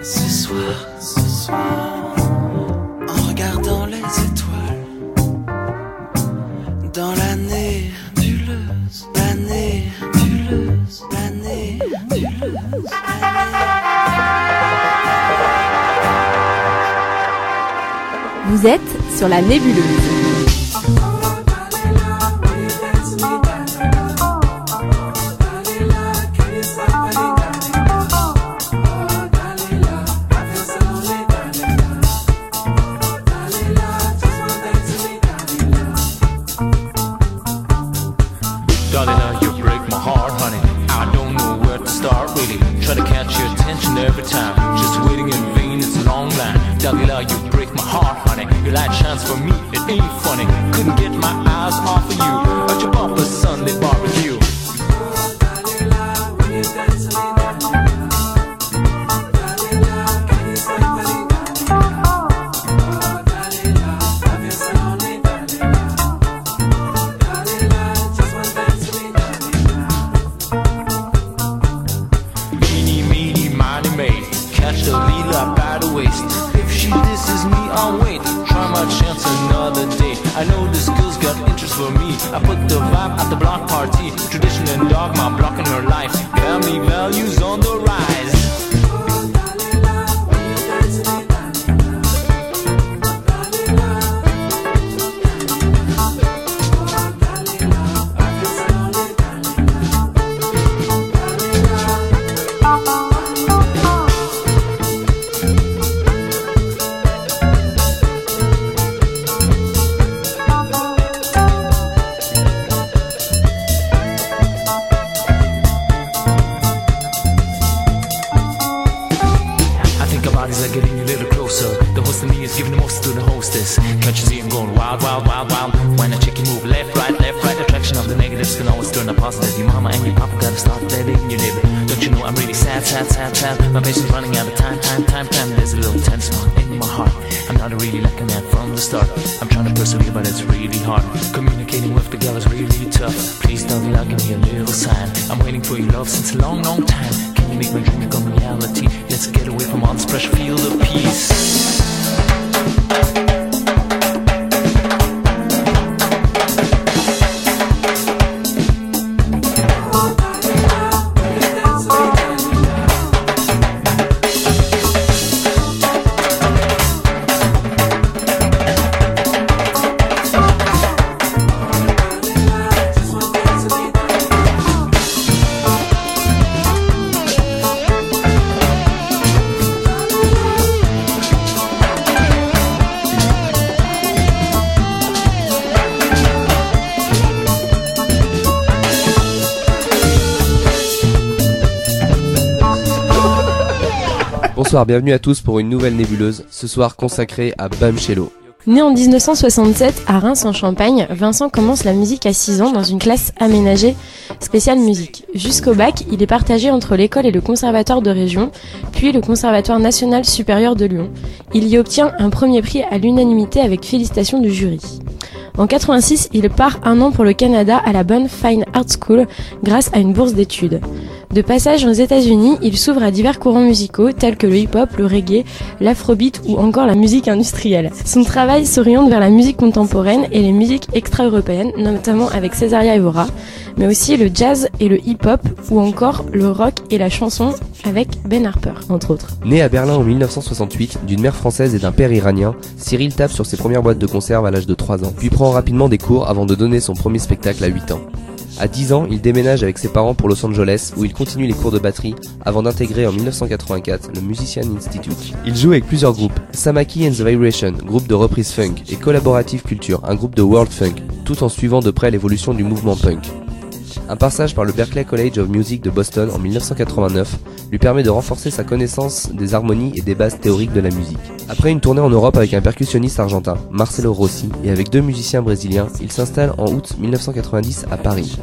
Ce soir, ce soir, en regardant les étoiles, dans l'année nébuleuse, l'année nébuleuse, l'année nébuleuse, Vous êtes sur la nébuleuse. Bodies are getting a little closer. The host of me is giving the most to the hostess. Can't you see I'm going wild, wild, wild, wild? When I check chicken move left, right, left, the negatives can always turn a positive. Your mama and your papa gotta start letting you live. Don't you know I'm really sad, sad, sad, sad? My patience running out of time, time, time, time. There's a little tense in my heart. I'm not a really like a man from the start. I'm trying to persevere, but it's really hard. Communicating with the girl is really tough. Please don't love give me a little sign. I'm waiting for your love since a long, long time. Can you make my dream become reality? Let's get away from all this pressure, feel the peace. Bienvenue à tous pour une nouvelle nébuleuse, ce soir consacrée à Bam Cello. Né en 1967 à Reims en Champagne, Vincent commence la musique à 6 ans dans une classe aménagée spéciale musique. Jusqu'au bac, il est partagé entre l'école et le conservatoire de région, puis le conservatoire national supérieur de Lyon. Il y obtient un premier prix à l'unanimité avec félicitations du jury. En 86, il part un an pour le Canada à la Bonne Fine Art School grâce à une bourse d'études. De passage aux États-Unis, il s'ouvre à divers courants musicaux tels que le hip-hop, le reggae, l'afrobeat ou encore la musique industrielle. Son travail s'oriente vers la musique contemporaine et les musiques extra-européennes, notamment avec Cesaria Evora, mais aussi le jazz et le hip-hop ou encore le rock et la chanson avec Ben Harper, entre autres. Né à Berlin en 1968, d'une mère française et d'un père iranien, Cyril tape sur ses premières boîtes de conserve à l'âge de 3 ans, puis prend rapidement des cours avant de donner son premier spectacle à 8 ans. À 10 ans, il déménage avec ses parents pour Los Angeles où il continue les cours de batterie avant d'intégrer en 1984 le Musician Institute. Il joue avec plusieurs groupes, Samaki and the Vibration, groupe de reprise funk, et Collaborative Culture, un groupe de world funk, tout en suivant de près l'évolution du mouvement punk. Un passage par le Berklee College of Music de Boston en 1989 lui permet de renforcer sa connaissance des harmonies et des bases théoriques de la musique. Après une tournée en Europe avec un percussionniste argentin, Marcelo Rossi, et avec deux musiciens brésiliens, il s'installe en août 1990 à Paris.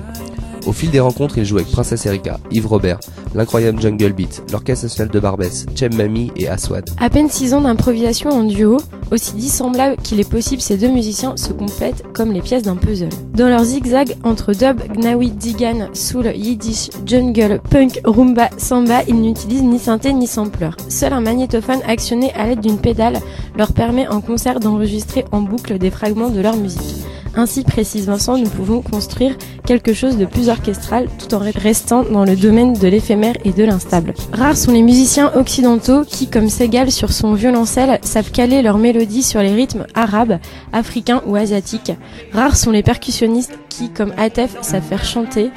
Au fil des rencontres, il joue avec Princesse Erika, Yves Robert, l'incroyable Jungle Beat, l'Orchestre National de Barbès, Chem Mami et Aswad. À peine 6 ans d'improvisation en duo, aussi dissemblable qu'il est possible, ces deux musiciens se complètent comme les pièces d'un puzzle. Dans leur zigzag entre dub, gnawi, digan, soul, yiddish, jungle, punk, rumba, samba, ils n'utilisent ni synthé ni sampler. Seul un magnétophone actionné à l'aide d'une pédale leur permet en concert d'enregistrer en boucle des fragments de leur musique. Ainsi, précise Vincent, nous pouvons construire quelque chose de plus orchestral tout en restant dans le domaine de l'éphémère et de l'instable. Rares sont les musiciens occidentaux qui, comme Segal sur son violoncelle, savent caler leur mélodie sur les rythmes arabes, africains ou asiatiques. Rares sont les percussionnistes qui, comme Atef, savent faire chanter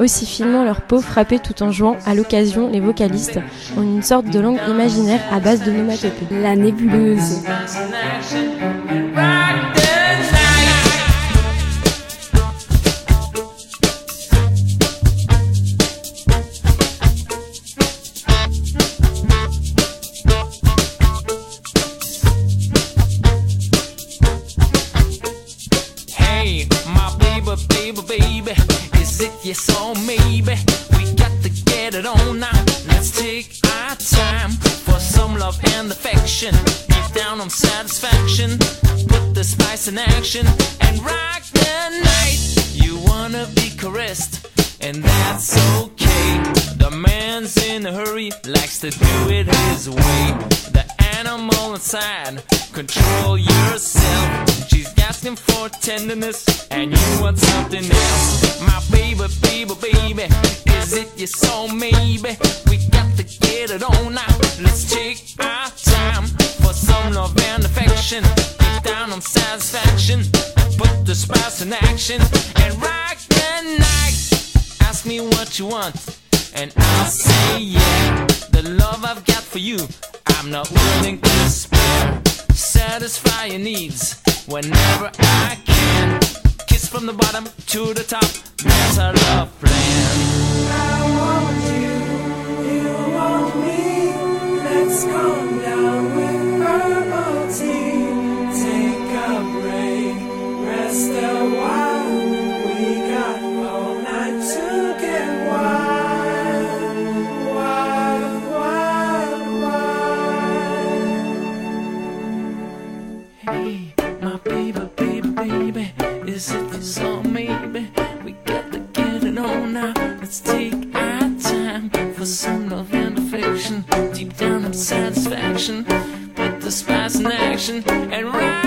aussi finement leur peau frappée tout en jouant à l'occasion les vocalistes en une sorte de langue imaginaire à base de nomatopée. La nébuleuse. Baby, baby, is it yes or maybe? We got to get it on now. Let's take our time for some love and affection. Deep down on satisfaction, put the spice in action and rock the night. You wanna be caressed, and that's okay. The man's in a hurry, likes to do it his way. Animal inside, control yourself. She's asking for tenderness, and you want something else. My baby, baby, baby, is it your soul? Maybe we got to get it on now. Let's take our time for some love and affection. Get down on satisfaction, put the spice in action, and rock the night. Ask me what you want, and I'll say yeah. The love I've got for you, I'm not willing to spare. Satisfy your needs whenever I can. Kiss from the bottom to the top, that's our love plan. I want you, you want me. Let's calm down with herbal tea. Take a break, rest a while. Let's take our time for some love and affection. Deep down in satisfaction, put the spice in action and rock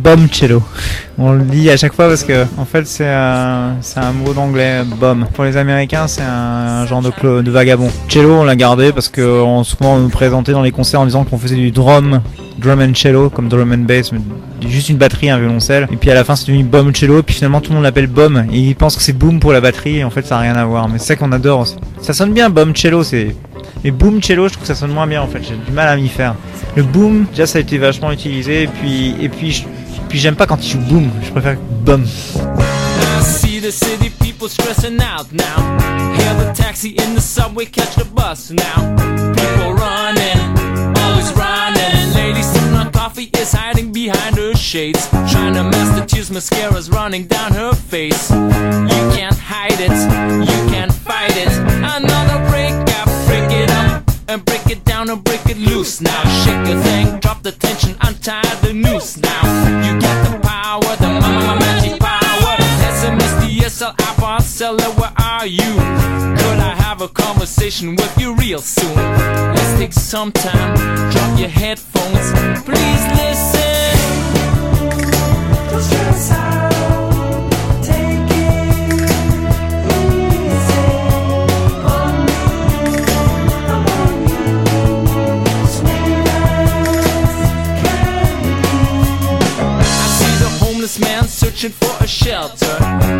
nébuleuse Bomb cello. On le dit à chaque fois parce que en fait c'est un, mot d'anglais bomb. Pour les Américains c'est un, genre de, de vagabond. Cello on l'a gardé parce que souvent on nous présentait dans les concerts en disant qu'on faisait du drum, drum and cello comme drum and bass, mais juste une batterie, un violoncelle. Et puis à la fin c'est devenu bomb cello. Et puis finalement tout le monde l'appelle bomb et ils pensent que c'est boom pour la batterie. Et en fait ça n'a rien à voir. Mais c'est ça qu'on adore. aussi. Ça sonne bien bomb cello c'est mais boom cello, je trouve que ça sonne moins bien en fait. J'ai du mal à m'y faire. Le boom, déjà ça a été vachement utilisé. Et puis, et puis, puis j'aime pas quand il joue boom. Je préfère bum. See the city people stressing out now. Hail the taxi in the subway, catch the bus now. People running, always running. Lady sipping on coffee is hiding behind her shades. Trying to mask the tears, mascara's running down her face. You can't hide it, you can't fight it. Another and break it down and break it loose now. Shake a thing, drop the tension, untie the noose now. You got the power, the mama magic power. SMS, DSL, iPod, seller, where are you? Could I have a conversation with you real soon? Let's take some time, drop your headphones,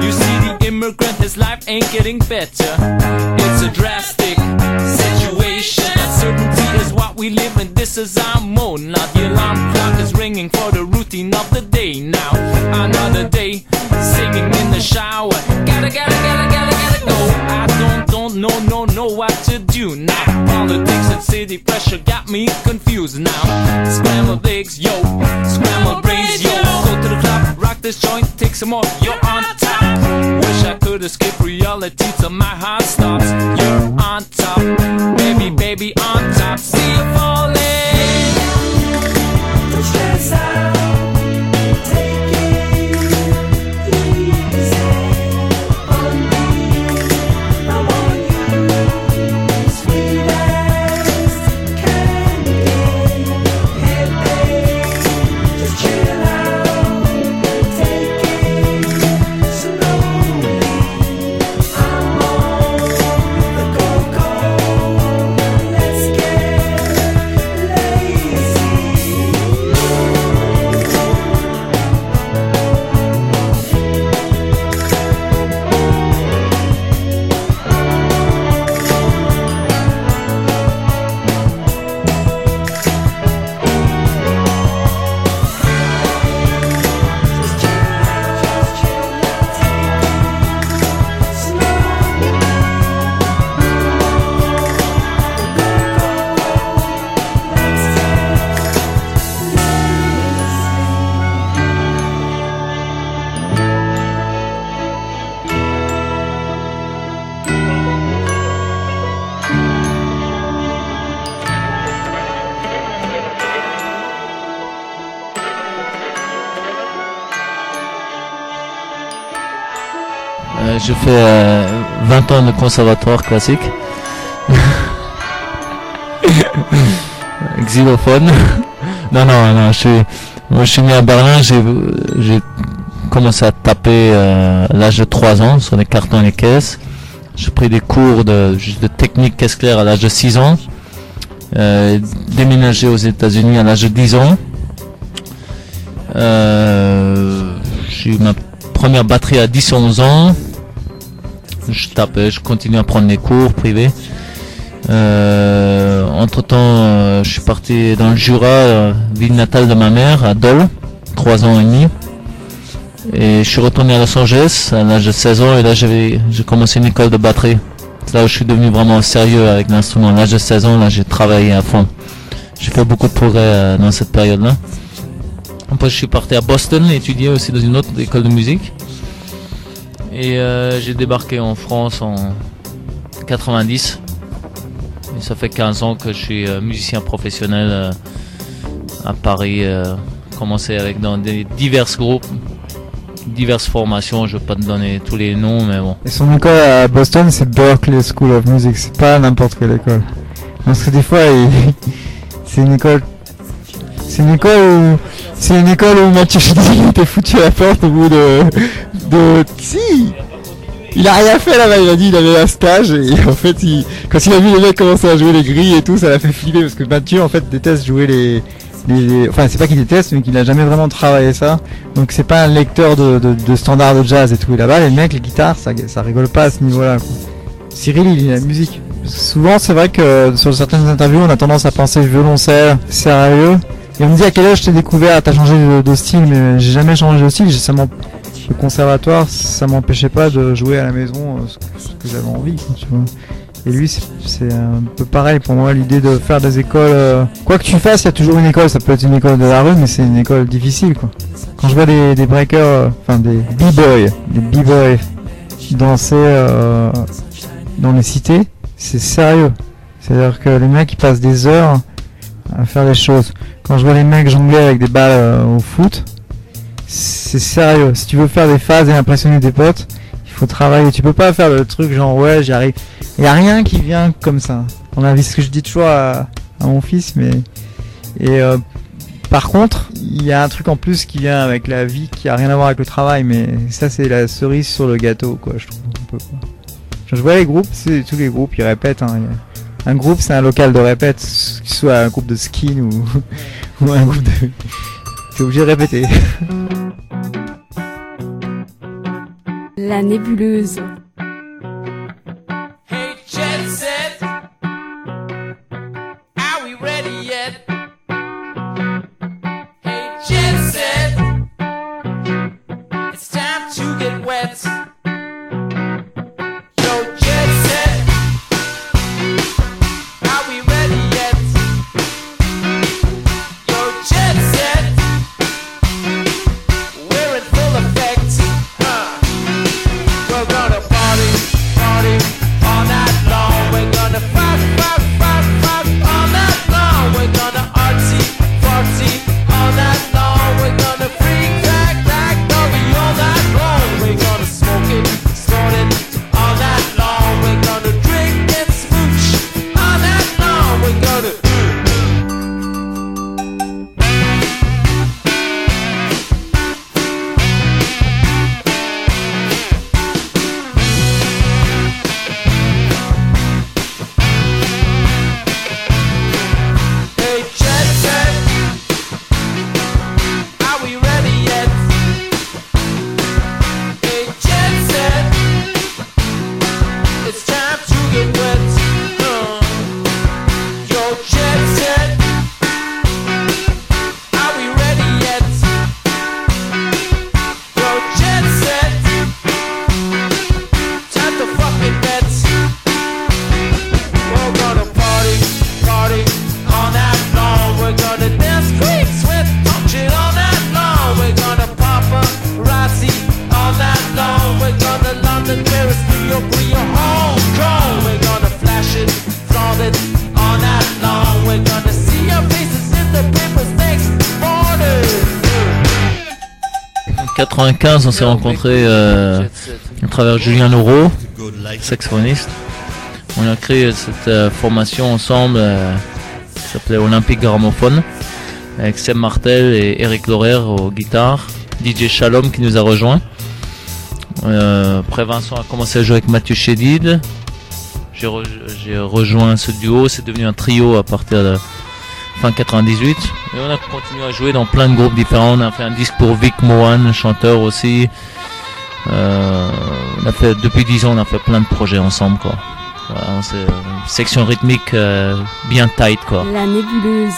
You see the immigrant, his life ain't getting better. It's a drastic situation. Uncertainty is what we live in. This is our mode. Now the alarm clock is ringing for the routine of the day. Now another day, singing in the shower. Gotta, gotta, gotta, gotta, what to do now. Politics and city pressure got me confused now. Scrambled eggs, yo, scrambled brains, yo. Go to the club, rock this joint, take some more. You're on top. Wish I could escape reality till my heart stops. You're on top, baby, baby, on top. See you falling. Euh, je fais euh, 20 ans de conservatoire classique. Xylophone. non, non, non, je suis, moi, je suis né à Berlin, j'ai, j'ai commencé à taper euh, à l'âge de 3 ans sur les cartons et les caisses. J'ai pris des cours de technique caisse claire à l'âge de 6 ans. Euh, déménagé aux États-Unis à l'âge de 10 ans. Euh, j'ai eu ma première batterie à 10-11 ans. Je tapais, je continue à prendre des cours privés. Euh, entre temps, je suis parti dans le Jura, euh, ville natale de ma mère, à Dole, 3 ans et demi. Et je suis retourné à Los Angeles à l'âge de 16 ans et là j'ai commencé une école de batterie. C'est là où je suis devenu vraiment sérieux avec l'instrument. À l'âge de 16 ans, là j'ai travaillé à fond. J'ai fait beaucoup de progrès euh, dans cette période-là. Après, je suis parti à Boston étudier aussi dans une autre école de musique. Et euh, j'ai débarqué en France en 90. Et ça fait 15 ans que je suis euh, musicien professionnel euh, à Paris. Commencé avec dans des divers groupes, diverses formations. Je vais pas te donner tous les noms, mais bon. Et son école à Boston, c'est Berkeley School of Music. C'est pas n'importe quelle école. Parce que des fois, c'est une école, c'est une école où C'est une école où Mathieu Chédid était foutu à la porte au bout de. de. Si Il a rien fait là-bas, il a dit il avait un stage et en fait, il, quand il a vu les mecs commencer à jouer les grilles et tout, ça l'a fait flipper parce que Mathieu en fait déteste jouer les. les- Enfin, c'est pas qu'il déteste, mais qu'il a jamais vraiment travaillé ça. Donc, c'est pas un lecteur de, de, de standards de jazz et tout. Et là-bas, les mecs, les guitares, ça, ça rigole pas à ce niveau-là. Cyril, il est la musique. Souvent, c'est vrai que sur certaines interviews, on a tendance à penser violoncelle, sérieux. Et on me dit à quel âge t'es découvert, t'as changé de, style, mais j'ai jamais changé de style. Le conservatoire, ça m'empêchait pas de jouer à la maison euh, ce que, j'avais envie. Et lui, c'est- un peu pareil pour moi, l'idée de faire des écoles. euh, Quoi que tu fasses, il y a toujours une école. Ça peut être une école de la rue, mais c'est une école difficile, quoi. Quand je vois des, breakers, euh, enfin des b-boys, des b-boys danser dans les cités, c'est sérieux. C'est-à-dire que les mecs ils passent des heures à faire des choses. Quand je vois les mecs jongler avec des balles euh, au foot, c'est sérieux. Si tu veux faire des phases et impressionner tes potes, il faut travailler. Tu peux pas faire le truc genre ouais j'y arrive. Il y a rien qui vient comme ça. On a vu ce que je dis toujours à, à mon fils, mais et euh, par contre, il y a un truc en plus qui vient avec la vie qui a rien à voir avec le travail, mais ça c'est la cerise sur le gâteau, quoi, je trouve. Je vois les groupes, c'est tous les groupes, ils répètent. Hein, un groupe, c'est un local de répète, ce soit un groupe de skin ou, ou un groupe de. T'es obligé de répéter. La nébuleuse. on s'est rencontrés euh, à travers Julien Noro, saxophoniste. On a créé cette euh, formation ensemble euh, qui s'appelait Olympique Gramophone avec Seb Martel et Eric Lorer aux guitares, DJ Shalom qui nous a rejoint. Euh, après Vincent a commencé à jouer avec Mathieu Chédid. J'ai rejoint ce duo, c'est devenu un trio à partir de fin 98. Et on a continué à jouer dans plein de groupes différents. On a fait un disque pour Vic Mohan, chanteur aussi. Euh, depuis 10 ans, on a fait plein de projets ensemble quoi. Une section rythmique euh, bien tight quoi. La nébuleuse.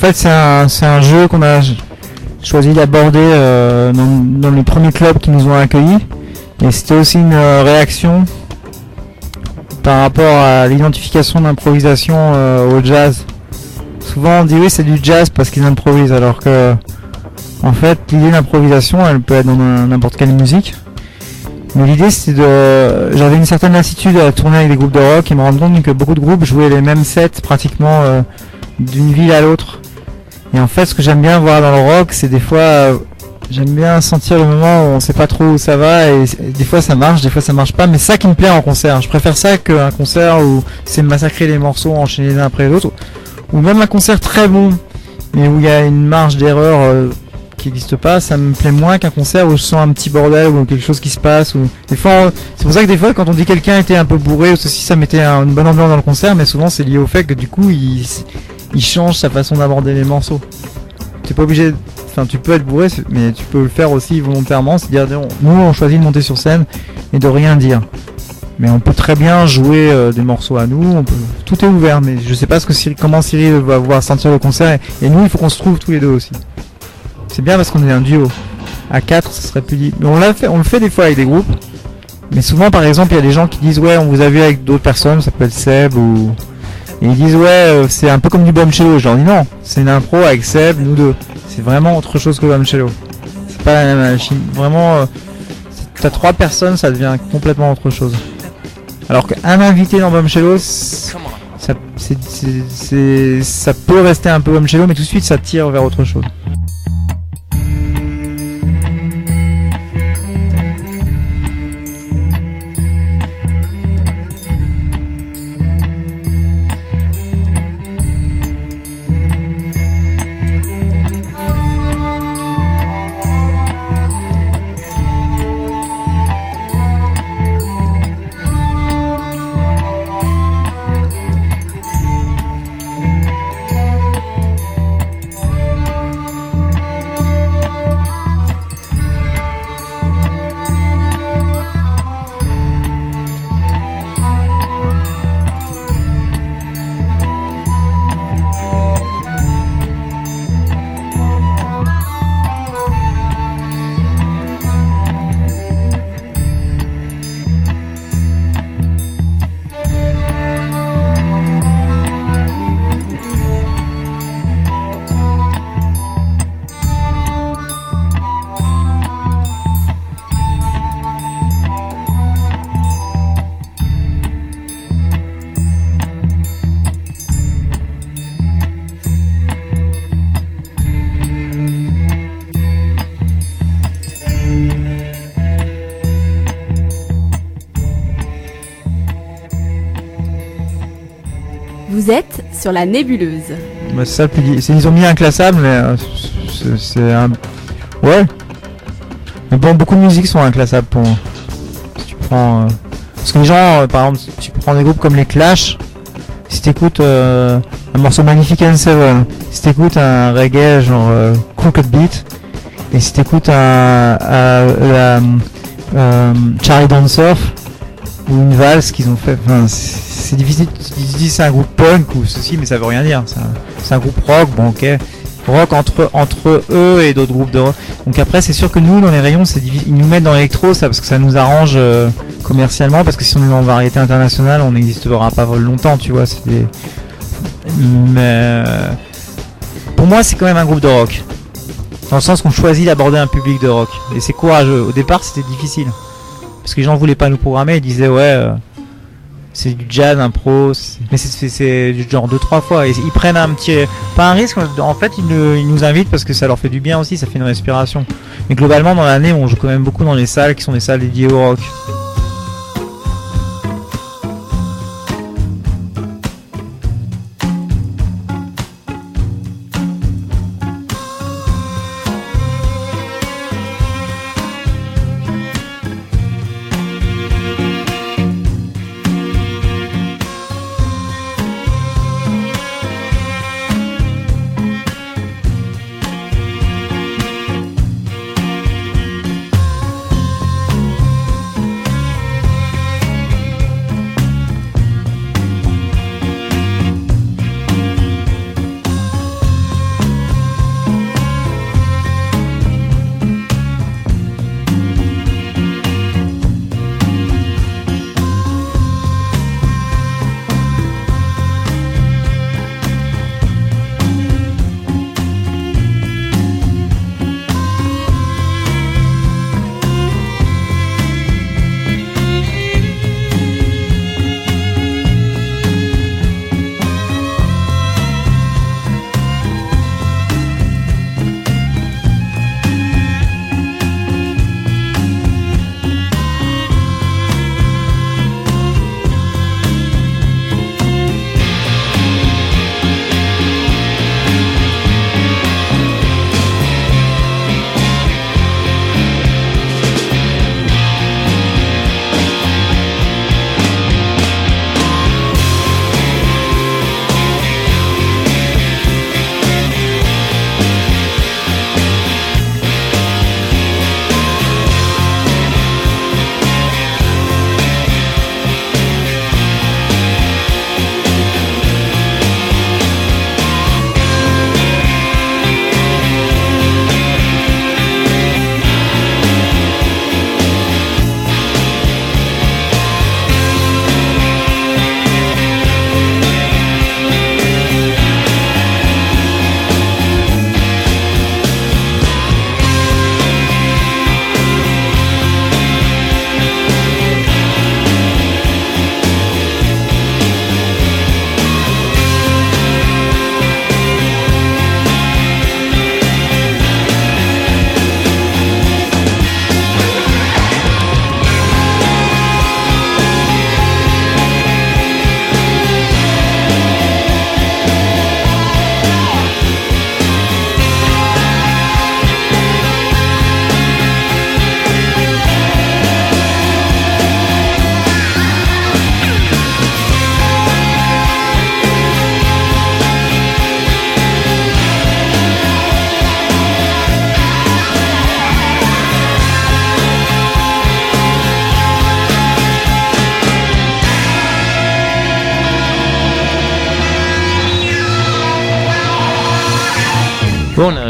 Fait, c'est un, jeu qu'on a ch- choisi d'aborder euh, dans, les premiers clubs qui nous ont accueillis. Et c'était aussi une euh, réaction par rapport à l'identification d'improvisation euh, au jazz. Souvent on dit oui c'est du jazz parce qu'ils improvisent alors que en fait l'idée d'improvisation elle peut être dans n'importe quelle musique. Mais l'idée c'était de... J'avais une certaine lassitude à tourner avec des groupes de rock et me rendre compte que beaucoup de groupes jouaient les mêmes sets pratiquement d'une ville à l'autre. Et en fait ce que j'aime bien voir dans le rock c'est des fois... euh, J'aime bien sentir le moment où on sait pas trop où ça va et, des fois ça marche, des fois ça marche pas, mais ça qui me plaît en concert. Je préfère ça qu'un concert où c'est massacrer les morceaux, enchaîner les uns après les autres, ou même un concert très bon, mais où il y a une marge d'erreur euh, qui n'existe pas, ça me plaît moins qu'un concert où je sens un petit bordel ou quelque chose qui se passe. Ou des fois, c'est pour ça que des fois quand on dit quelqu'un était un peu bourré ou ceci, ça mettait un- une bonne ambiance dans le concert, mais souvent c'est lié au fait que du coup il, il change sa façon d'aborder les morceaux. T'es pas obligé, enfin tu peux être bourré, mais tu peux le faire aussi volontairement, c'est-à-dire nous on choisit de monter sur scène et de rien dire. Mais on peut très bien jouer euh, des morceaux à nous, tout est ouvert, mais je sais pas ce que comment Cyril va voir sentir le concert et, nous il faut qu'on se trouve tous les deux aussi. C'est bien parce qu'on est un duo. À 4 ce serait plus. Mais on fait, on le fait des fois avec des groupes. Mais souvent par exemple il y a des gens qui disent ouais on vous a vu avec d'autres personnes, ça peut être Seb ou et ils disent ouais euh, c'est un peu comme du Bombshello. Je leur dis non, c'est une impro avec Seb, nous deux. C'est vraiment autre chose que Bombshello. C'est pas la même machine. Vraiment, euh, t'as trois personnes, ça devient complètement autre chose. Alors qu'un invité dans Bombshello, c- ça, ça peut rester un peu Bombshello, mais tout de suite ça tire vers autre chose. Sur la nébuleuse. Bah, c'est ça le Ils ont mis inclassable, mais euh, c'est, un. Ouais. Mais bon, beaucoup de musiques sont inclassables pour. Si tu prends. euh, Parce que les gens, euh, par exemple, si tu prends des groupes comme les Clash, si t'écoutes euh, un morceau Magnificent Seven, si t'écoutes un reggae genre Crooked Beat, et si t'écoutes un, un- la, euh, Charlie ou une valse qu'ils ont fait. Enfin, c'est difficile. Ils disent c'est un groupe punk ou ceci, mais ça veut rien dire. C'est un, groupe rock, bon ok. Rock entre eux et d'autres groupes de rock. Donc après, c'est sûr que nous, dans les rayons, ils nous mettent dans l'électro, ça parce que ça nous arrange euh, commercialement, parce que si on est dans variété internationale, on n'existera pas longtemps, tu vois. Mais euh, pour moi, c'est quand même un groupe de rock. Dans le sens qu'on choisit d'aborder un public de rock. Et c'est courageux. Au départ, c'était difficile. Parce que les gens voulaient pas nous programmer, ils disaient ouais, euh, c'est du jazz, impro, mais c'est- du genre deux trois fois. Ils prennent un petit, pas un risque, en fait ils, ils nous invitent parce que ça leur fait du bien aussi, ça fait une respiration. Mais globalement dans l'année, on joue quand même beaucoup dans les salles qui sont des salles dédiées au rock.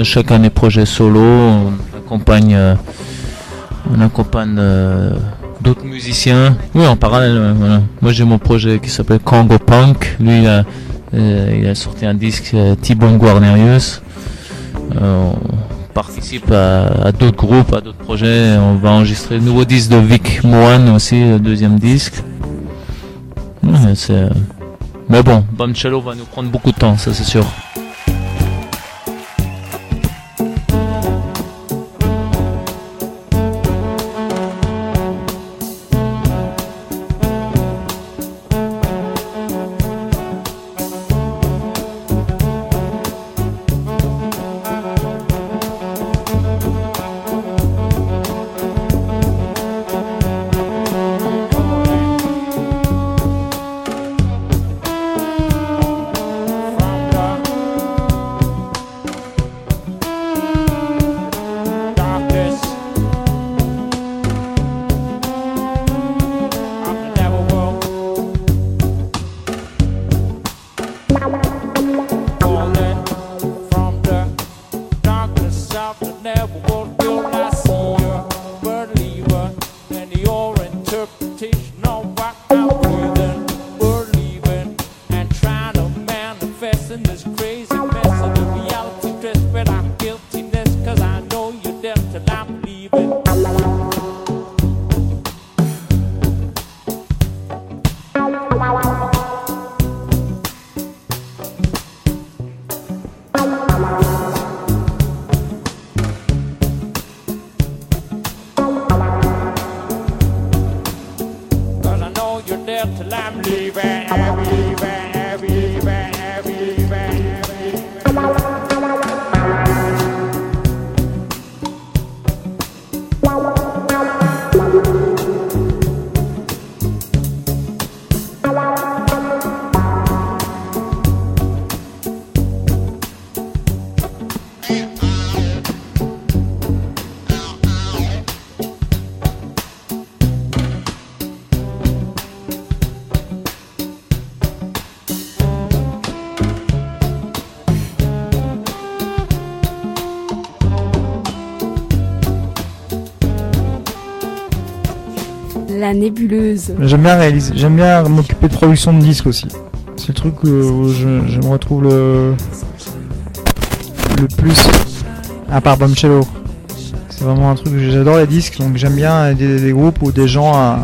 Bon, on a chacun des projets solo, on accompagne, euh, accompagne euh, d'autres musiciens. Oui, en parallèle. Moi, j'ai mon projet qui s'appelle Congo Punk. Lui, il a, euh, sorti un disque T-Bone Guarnerius. On participe à, d'autres groupes, à d'autres projets. On va enregistrer le nouveau disque de Vic Moine aussi, le deuxième disque. Mais bon, Bamcello va nous prendre beaucoup de temps, ça c'est sûr. Nébuleuse. J'aime bien réaliser, j'aime bien m'occuper de production de disques aussi. C'est le truc où je, je me retrouve le le plus à part Bombcello. C'est vraiment un truc que j'adore les disques, donc j'aime bien aider des groupes ou des gens à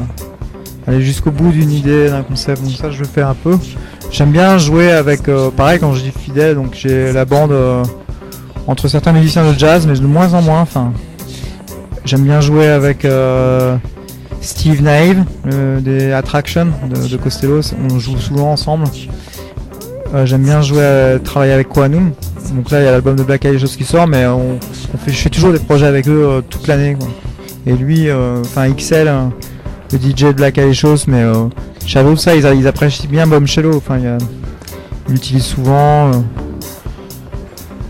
aller jusqu'au bout d'une idée, d'un concept. Donc ça, je le fais un peu. J'aime bien jouer avec, euh, pareil quand je dis fidèle, donc j'ai la bande euh, entre certains musiciens de jazz, mais de moins en moins. Enfin, j'aime bien jouer avec. euh, Steve Naive euh, des Attraction de, de on joue souvent ensemble. Euh, J'aime bien jouer, à, travailler avec Quanum. Donc là, il y a l'album de Black Eyed qui sort, mais je fais toujours des projets avec eux euh, toute l'année. Et lui, euh, enfin XL, hein, le DJ de Black Eyed Choses, mais euh, Shadow, ça, ils, apprécient bien Bombshello. Enfin, ils l'utilisent souvent. euh.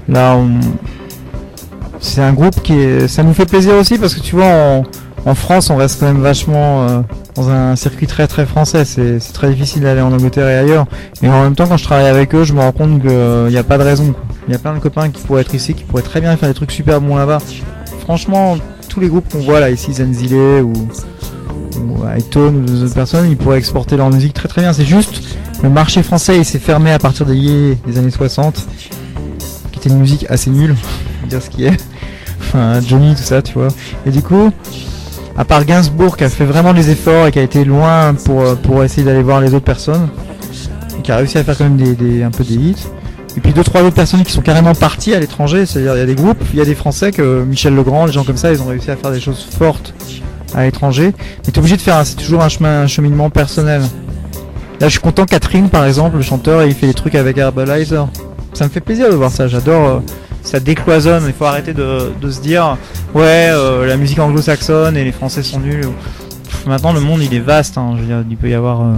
Là, on... c'est un groupe qui est, ça nous fait plaisir aussi parce que tu vois, on, en France, on reste quand même vachement euh, dans un circuit très très français. C'est très difficile d'aller en Angleterre et ailleurs. Et en même temps, quand je travaille avec eux, je me rends compte qu'il n'y a pas de raison. Il y a plein de copains qui pourraient être ici, qui pourraient très bien faire des trucs super bons là-bas. Franchement, tous les groupes qu'on voit là, ici, Zenzile ou, ou Hightone ou d'autres personnes, ils pourraient exporter leur musique très très bien. C'est juste, le marché français, il s'est fermé à partir des, des années 60, qui était une musique assez nulle, dire ce qui est. Enfin, Johnny, tout ça, tu vois. Et du coup, à part Gainsbourg qui a fait vraiment des efforts et qui a été loin pour, euh, pour essayer d'aller voir les autres personnes, et qui a réussi à faire quand même des, un peu des hits. Et puis deux trois autres personnes qui sont carrément parties à l'étranger, c'est-à-dire il y a des groupes, il y a des Français que Michel Legrand, les gens comme ça, ils ont réussi à faire des choses fortes à l'étranger. Mais t'es obligé de faire, c'est toujours un chemin, un cheminement personnel. Là, je suis content Catherine, par exemple, le chanteur, il fait des trucs avec Herbalizer. Ça me fait plaisir de voir ça. J'adore. euh, ça décloisonne. Il faut arrêter de, se dire, ouais, euh, la musique anglo-saxonne et les Français sont nuls. Maintenant, le monde, il est vaste. hein. Je veux dire, il peut y avoir euh,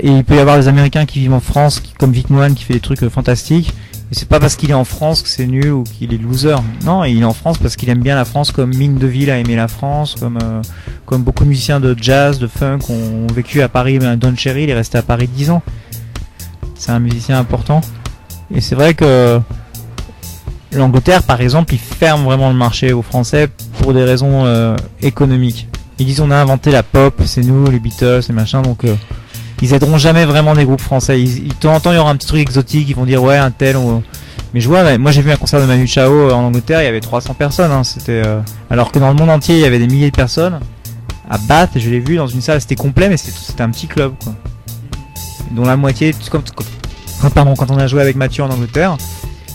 et il peut y avoir des Américains qui vivent en France, comme Vic Moine, qui fait des trucs euh, fantastiques. Et c'est pas parce qu'il est en France que c'est nul ou qu'il est loser. Non, il est en France parce qu'il aime bien la France, comme Mine de Ville a aimé la France, comme comme beaucoup de musiciens de jazz, de funk ont vécu à Paris. Ben, Don Cherry, il est resté à Paris 10 ans. C'est un musicien important. Et c'est vrai que l'Angleterre, par exemple, ils ferment vraiment le marché aux Français pour des raisons euh, économiques. Ils disent on a inventé la pop, c'est nous, les Beatles, les machins, donc euh, ils aideront jamais vraiment des groupes français. Ils, de temps en temps, il y aura un petit truc exotique, ils vont dire ouais, un tel. ou- Mais je vois, moi j'ai vu un concert de Manu Chao euh, en Angleterre, il y avait 300 personnes. hein, c'était euh, alors que dans le monde entier, il y avait des milliers de personnes. À Bath, je l'ai vu dans une salle, c'était complet, mais c'était c'était un petit club, quoi. Dont la moitié, comme, comme- pardon, quand on a joué avec Mathieu en Angleterre,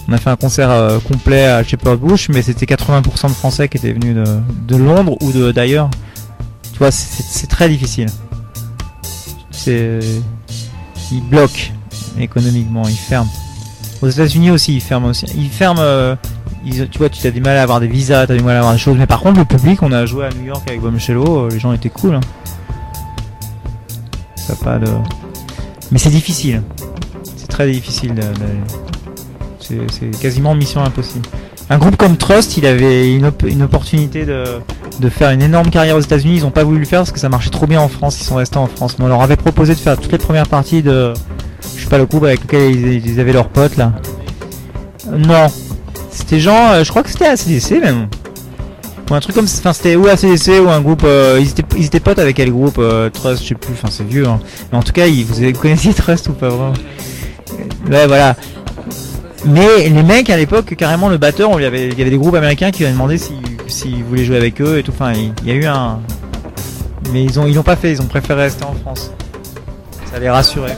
on a fait un concert euh, complet à Shepherd Bush, mais c'était 80% de Français qui étaient venus de, Londres ou d'ailleurs. Tu vois, c'est très difficile. C'est ils bloquent économiquement, ils ferment. Aux États-Unis aussi, ils ferment aussi. Ils ferment. euh, tu vois, tu as du mal à avoir des visas, tu as du mal à avoir des choses. Mais par contre, le public, on a joué à New York avec Bombshello, euh, les gens étaient cool. hein. Ça de. Mais c'est difficile. C'est très difficile. de- C'est quasiment mission impossible. Un groupe comme Trust, il avait une, op- une opportunité de, faire une énorme carrière aux États-Unis. Ils ont pas voulu le faire parce que ça marchait trop bien en France. Ils sont restés en France. Mais on leur avait proposé de faire toutes les premières parties de. Je sais pas le groupe avec lequel ils, avaient leurs potes là. Euh, non. C'était genre. euh, je crois que c'était ACDC même. Ou un truc comme. Enfin, c'était ou ACDC ou un groupe. euh, ils, étaient, ils étaient potes avec quel groupe Trust, je sais plus. Enfin, c'est vieux. hein. Mais en tout cas, ils, vous, connaissiez Trust ou pas vraiment? Ouais, voilà. Mais les mecs à l'époque, carrément le batteur, il y avait des groupes américains qui lui avaient demandé s'ils voulaient jouer avec eux et tout. Enfin, il il y a eu un. Mais ils ont, ils l'ont pas fait. Ils ont préféré rester en France. Ça les rassurait.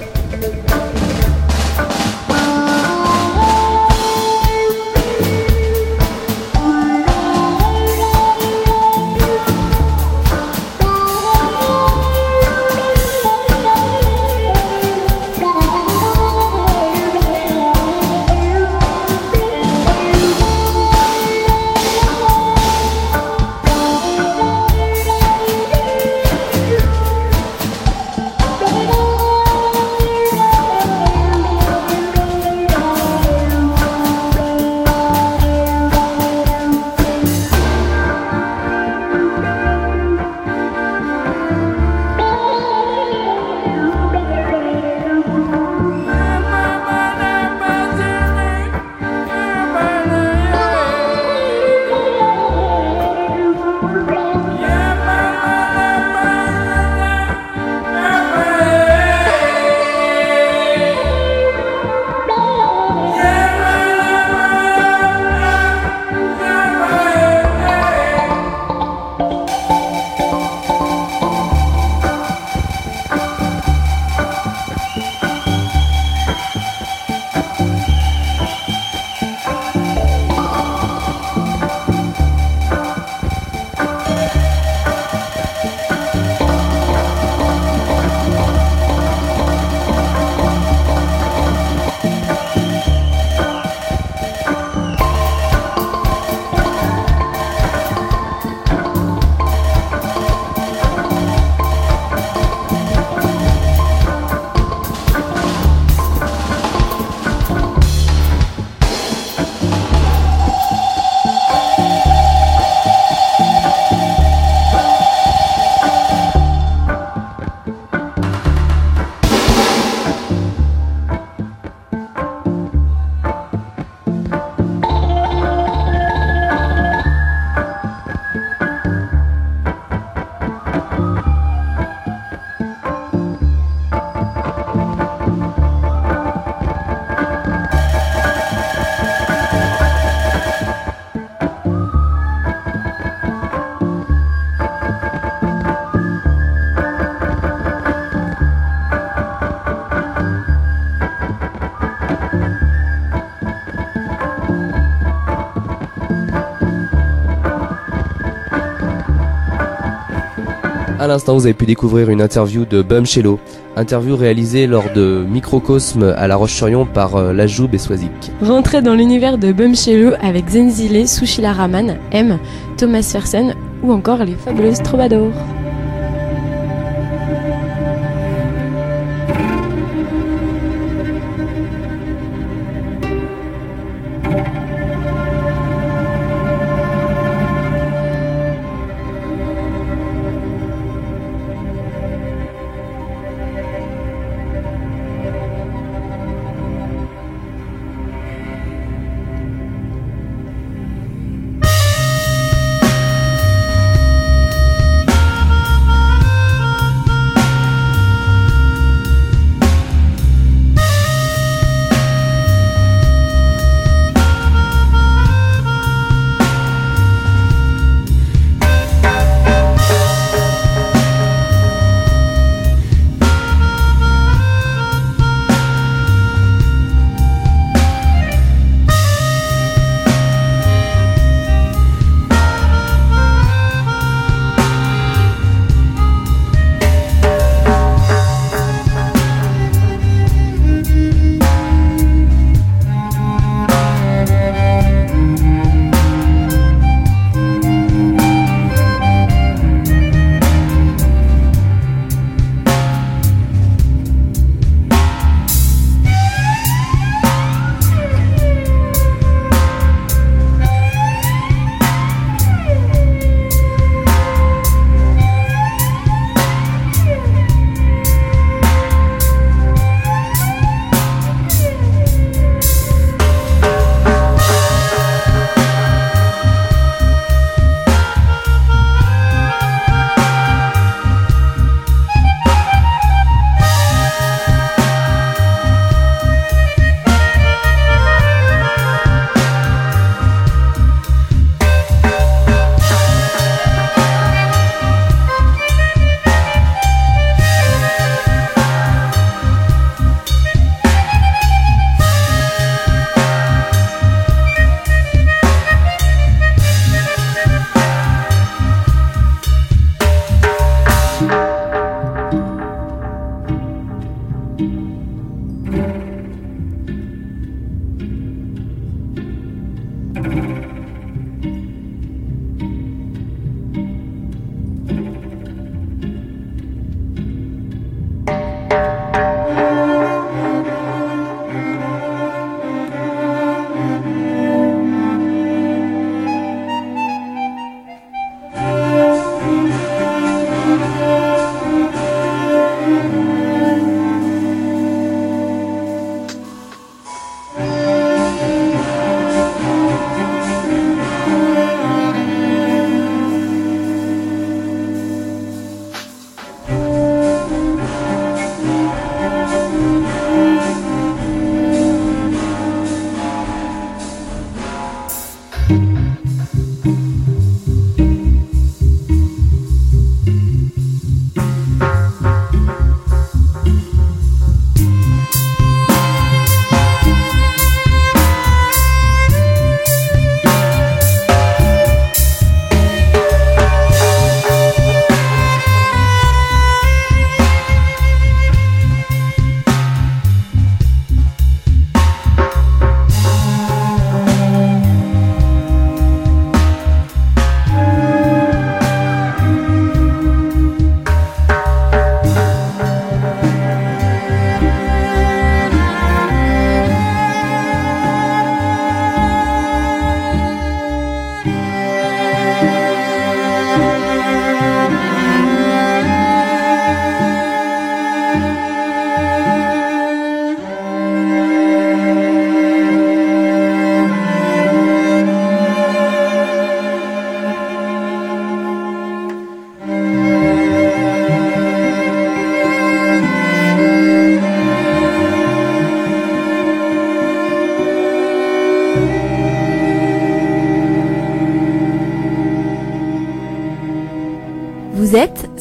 À l'instant, vous avez pu découvrir une interview de Bum Shello, interview réalisée lors de Microcosme à La Roche-sur-Yon par euh, Lajoub et Swazik. Rentrez dans l'univers de Bumchello avec Zenzile, Sushila Raman, M, Thomas Fersen ou encore les fabuleuses Troubadours.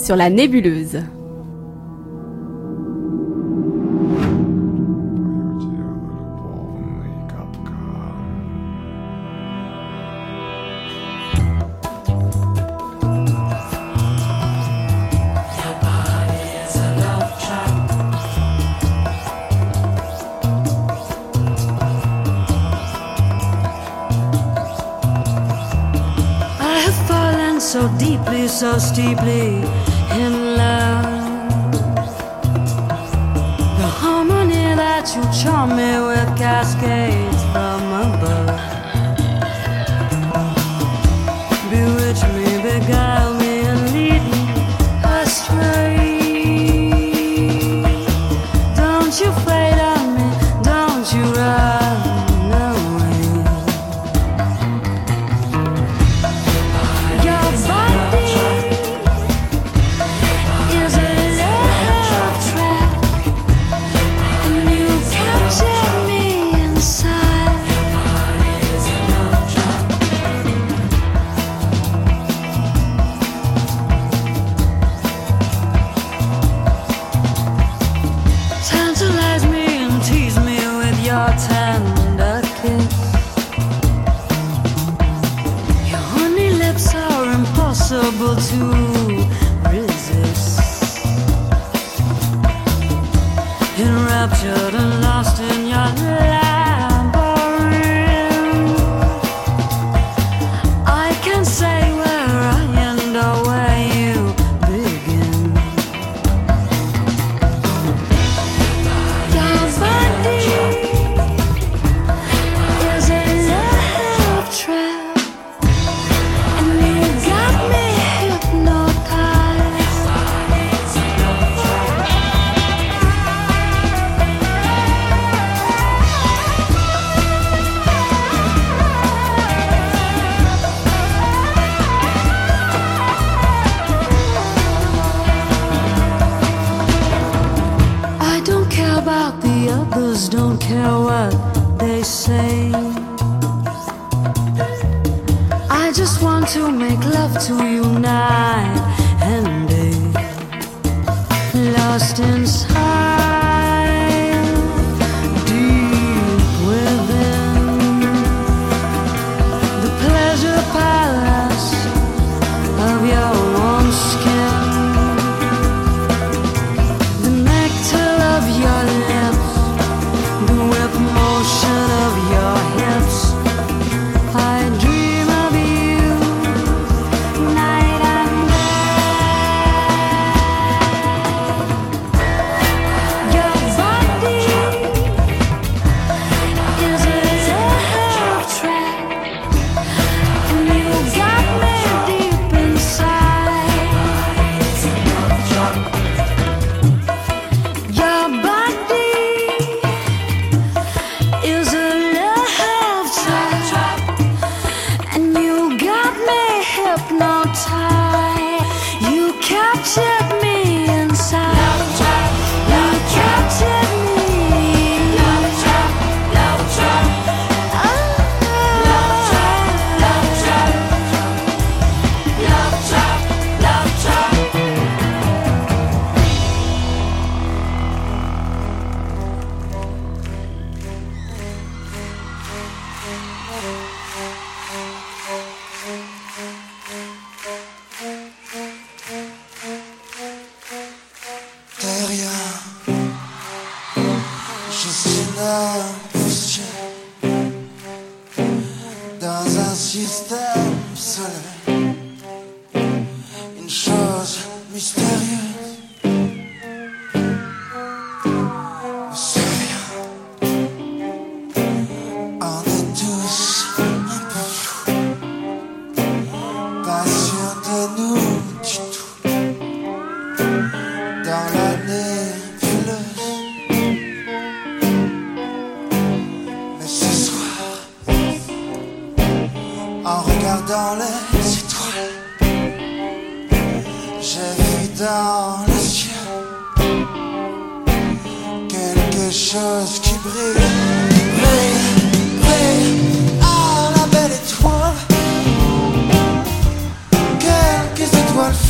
Sur la nébuleuse. So deeply, so steeply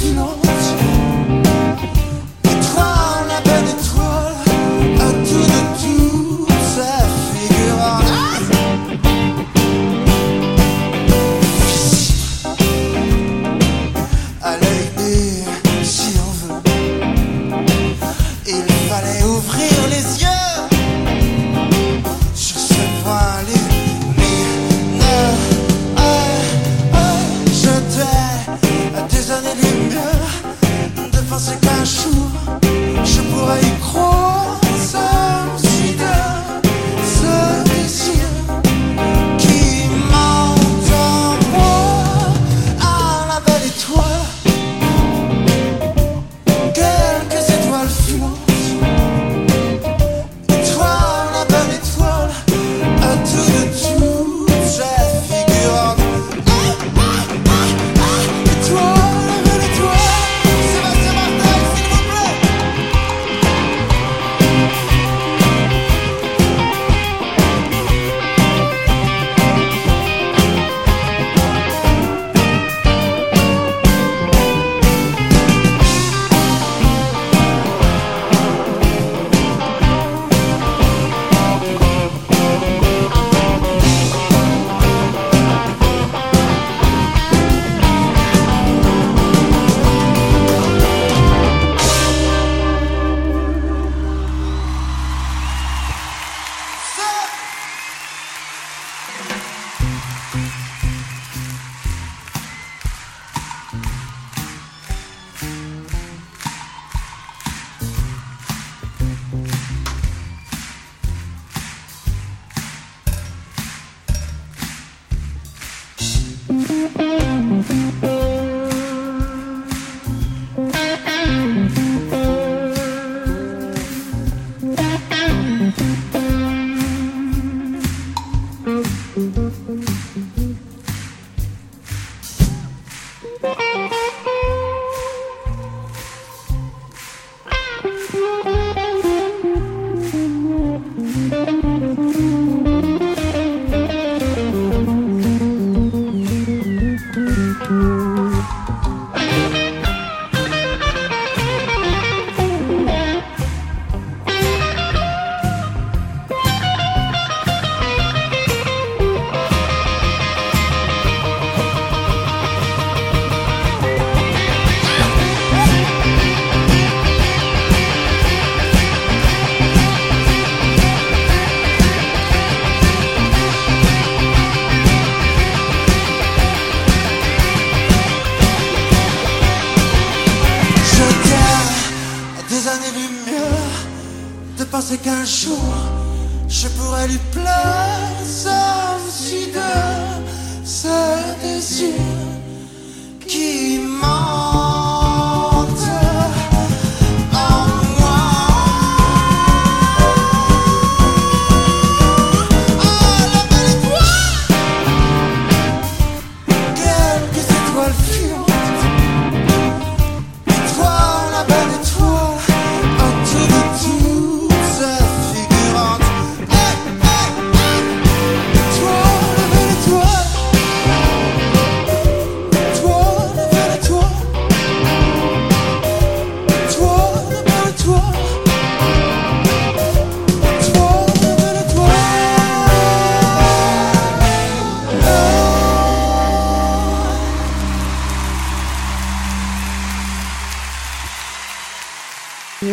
No.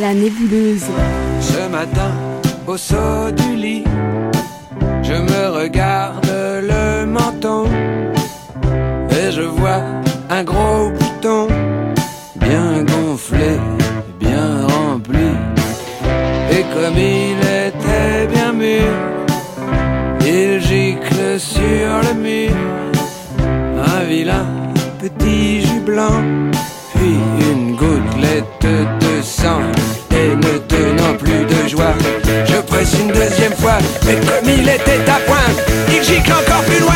La nébuleuse. Ce matin, au saut du lit, je me regarde le menton et je vois un gros bouton bien gonflé, bien rempli. Et comme il était bien mûr, il gicle sur le mur un vilain petit jus blanc, mais comme il était à point, il gicle encore plus loin.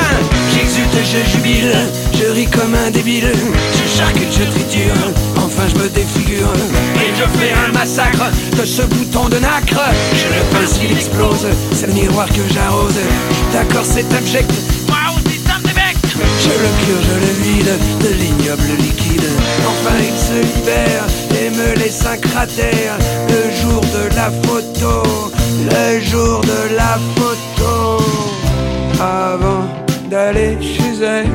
J'exulte, je jubile, je ris comme un débile, je charcute, je triture, enfin je me défigure. Et je fais un massacre de ce bouton de nacre. Je le pince, il explose, c'est le miroir que j'arrose. D'accord, c'est abject, moi aussi ça me débecte. Je le cure, je le vide de l'ignoble liquide. Enfin il se libère me laisse un cratère. Le jour de la photo, le jour de la photo. Avant d'aller chez elle,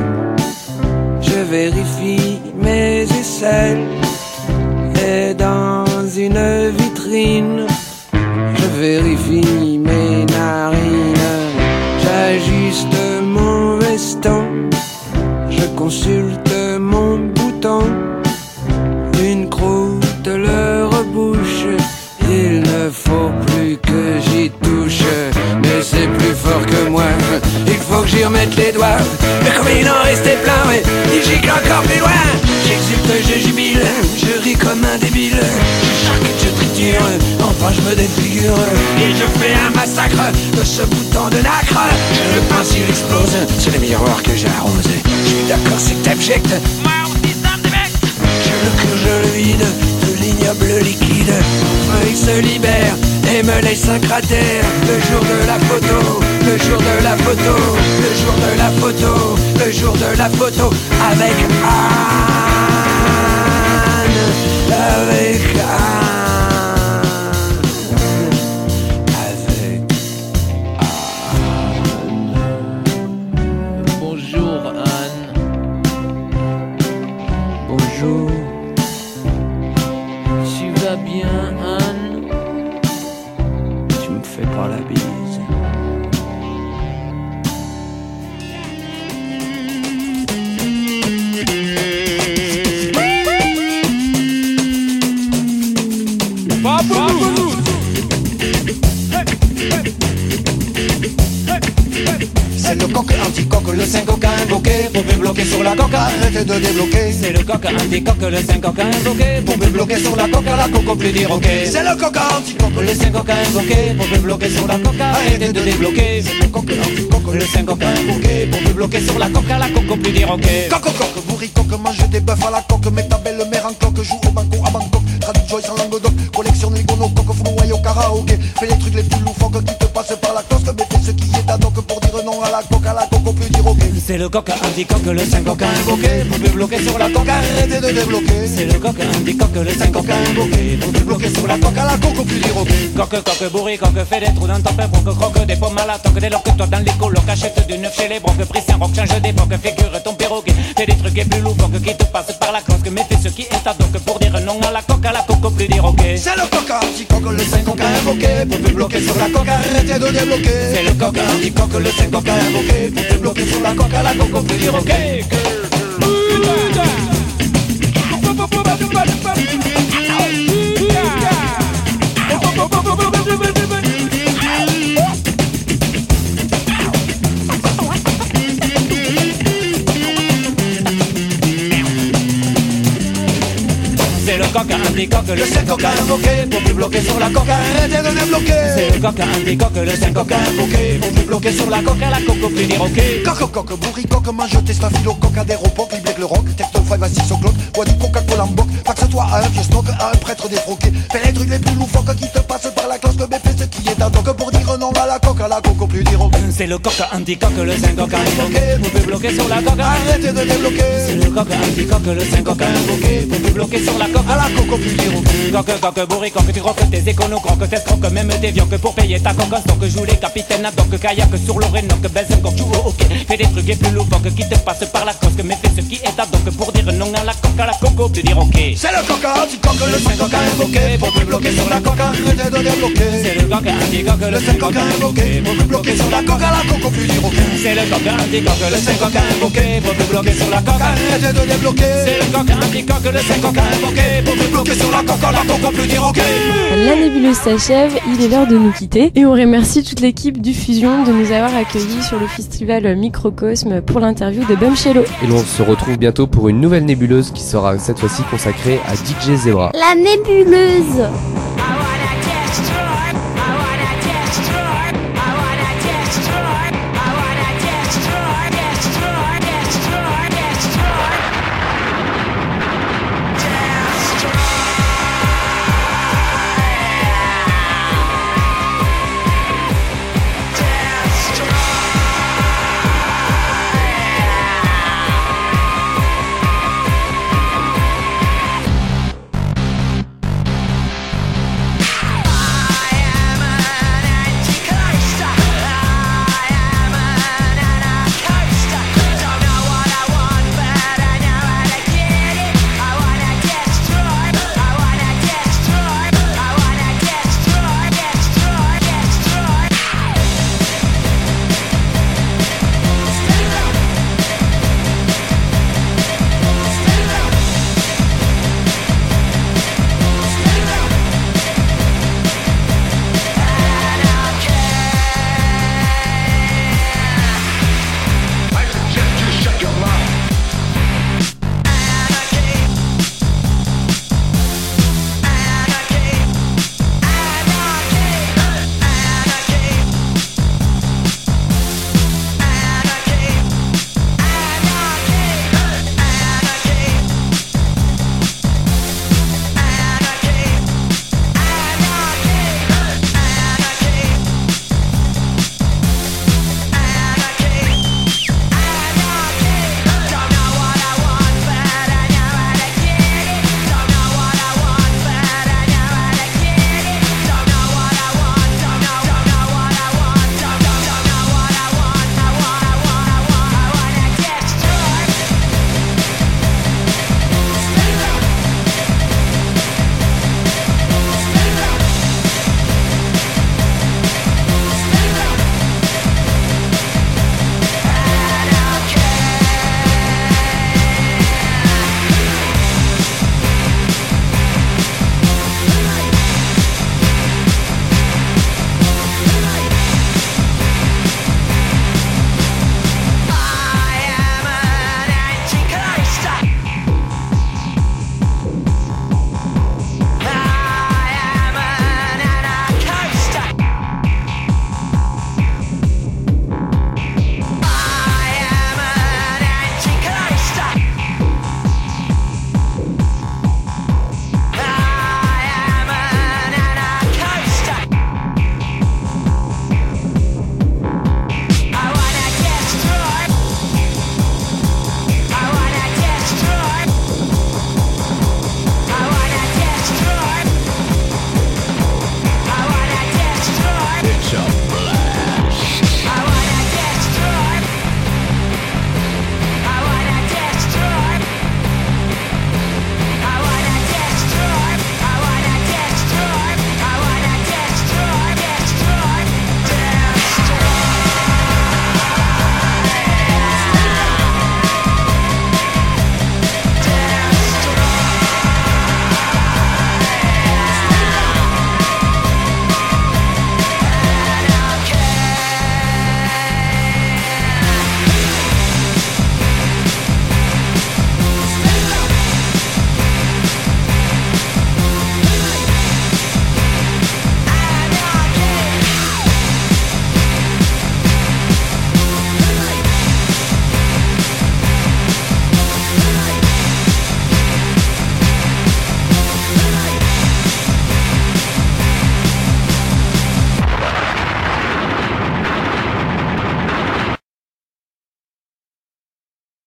je vérifie mes aisselles. Et dans une vitrine, je vérifie mes narines. J'ajuste mon veston, je consulte mon bouton. C'est plus fort que moi, il faut que j'y remette les doigts. Mais comme il en restait plein, ouais, il gicle encore plus loin. J'exulte, je jubile, je ris comme un débile. Je charcute, je triture, enfin je me défigure. Et je fais un massacre de ce bouton de nacre. Je le pince, il explose, c'est le miroir que j'arrose. Je suis d'accord, c'est abject. Moi aussi ça me débecte. Je le cure, je le vide de l'ignoble liquide. Enfin, il se libère et me laisse un. Le jour de la photo, le jour de la photo, le jour de la photo, le jour de la photo avec Anne. Avec arrêtez de débloquer. C'est le coq anti-coq, le 5 coq invoqué. Pour plus bloquer sur la coca, la coco plus dire ok. C'est le coca anti-coque, Le 5 coq invoqué. Pour plus bloquer sur la coca, arrêtez de débloquer. C'est le coq anti-coque, Le 5 coq invoqué. Pour plus bloquer sur la coca, la coco plus dire ok. Coco coque, bourricoque, mange des bœufs à la coque, mets ta belle mère en coque, joue au banco à Bangkok, traduit Joyce en langue d'oc, collectionne les gonos, coque, flouaille au karaoké, fais les trucs les plus loufoques qui te passent par la cloche, mais fais ce qui est à donc pour dire non à la coque, C'est le coq anti-coq, le 5 coq invoqué Pour plus bloquer sur la coca, Arrêtez de débloquer. C'est le coq anti-coq, le 5 coq invoqué Pour plus bloquer sur la coca, à la coco plus dire ok. Coque, coque, bourri, coque, fais des trous dans ton pain, broque, croque, des pommes à la toque, dès lors que toi dans les colocs, achète du neuf chez les brocs, pris un rock, change d'époque, figure ton perroquet, fais des trucs et plus loufoques qui te passent par la cloque, mais fais ce qui est à donc pour dire non à la coque, à la coco, plus dire. C'est le coq anti-coque, le 5 coq invoqué, pour plus bloquer sur la coque, arrêtez de débloquer. C'est le coq anti-coq, le 5 coq invoqué, pour plus bloquer sur la coque, à la coco, plus dire ok. C'est le coq le 5 coq invoqué, pour plus bloquer sur la coque, Arrêtez de débloquer. C'est le coq anti-coq, le 5 coq invoqué, pour plus bloquer sur la coque, à la coco, plus dire ok. Coque, coque, bourricoque, mange tes staphylo, coca des ropocs, il blague le rock, texto 5 à 6 au clock, bois du Coca-Cola en boc, que soit à un vieux stock, à un prêtre défroqué, fais les trucs les plus loufoques qui te passent par la cloche, mais fais ce qui est à donc pour dire non à la coque, à la coco, plus dire ok. C'est le coq anti-coq, le 5 coq invoqué, pour plus bloquer sur la coque, Arrêtez de débloquer. C'est le coq anti-coq, le 5 coq invoqué, pour plus bloquer sur la coque, coco, plus dire ok. Coque, coque, bourri, coque, tu croques tes éconos, croques tes croques, même tes que pour payer ta coque, donc joue les capitaines, donc kayak sur l'Orénoque, baisse un joue au hockey, fais des trucs et plus loufoques qui te passent par la cosque, mais fais ce qui est à donc pour dire non à la coque, à la coco, plus dire ok. C'est le coq anti-coque, le 5 coq invoqué, pour plus bloquer sur la coque, arrêtez de débloquer. C'est le coq anti-coq, le 5 coq invoqué, Pour plus bloquer sur la coque, à la coco, plus dire ok. C'est le coq anti-coq, le 5 coq invoqué, pour plus bloquer sur la coque, Arrêtez de débloquer. C'est le coq anti-coq, le 5 coq invoqué, pour La nébuleuse s'achève, il est l'heure de nous quitter et on remercie toute l'équipe du Fusion de nous avoir accueillis sur le festival Microcosme pour l'interview de Bumchello. Et l'on se retrouve bientôt pour une nouvelle nébuleuse qui sera cette fois-ci consacrée à DJ Zebra. La nébuleuse